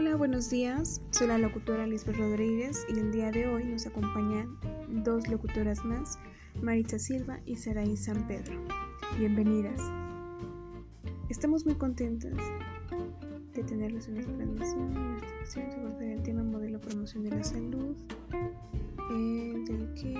Hola, buenos días. Soy la locutora Lisbeth Rodríguez y el día de hoy nos acompañan dos locutoras más, Maritza Silva y Saraí San Pedro. Bienvenidas. Estamos muy contentas de tenerles en nuestra transmisión, en nuestra sobre el tema modelo promoción de la salud, eh, del que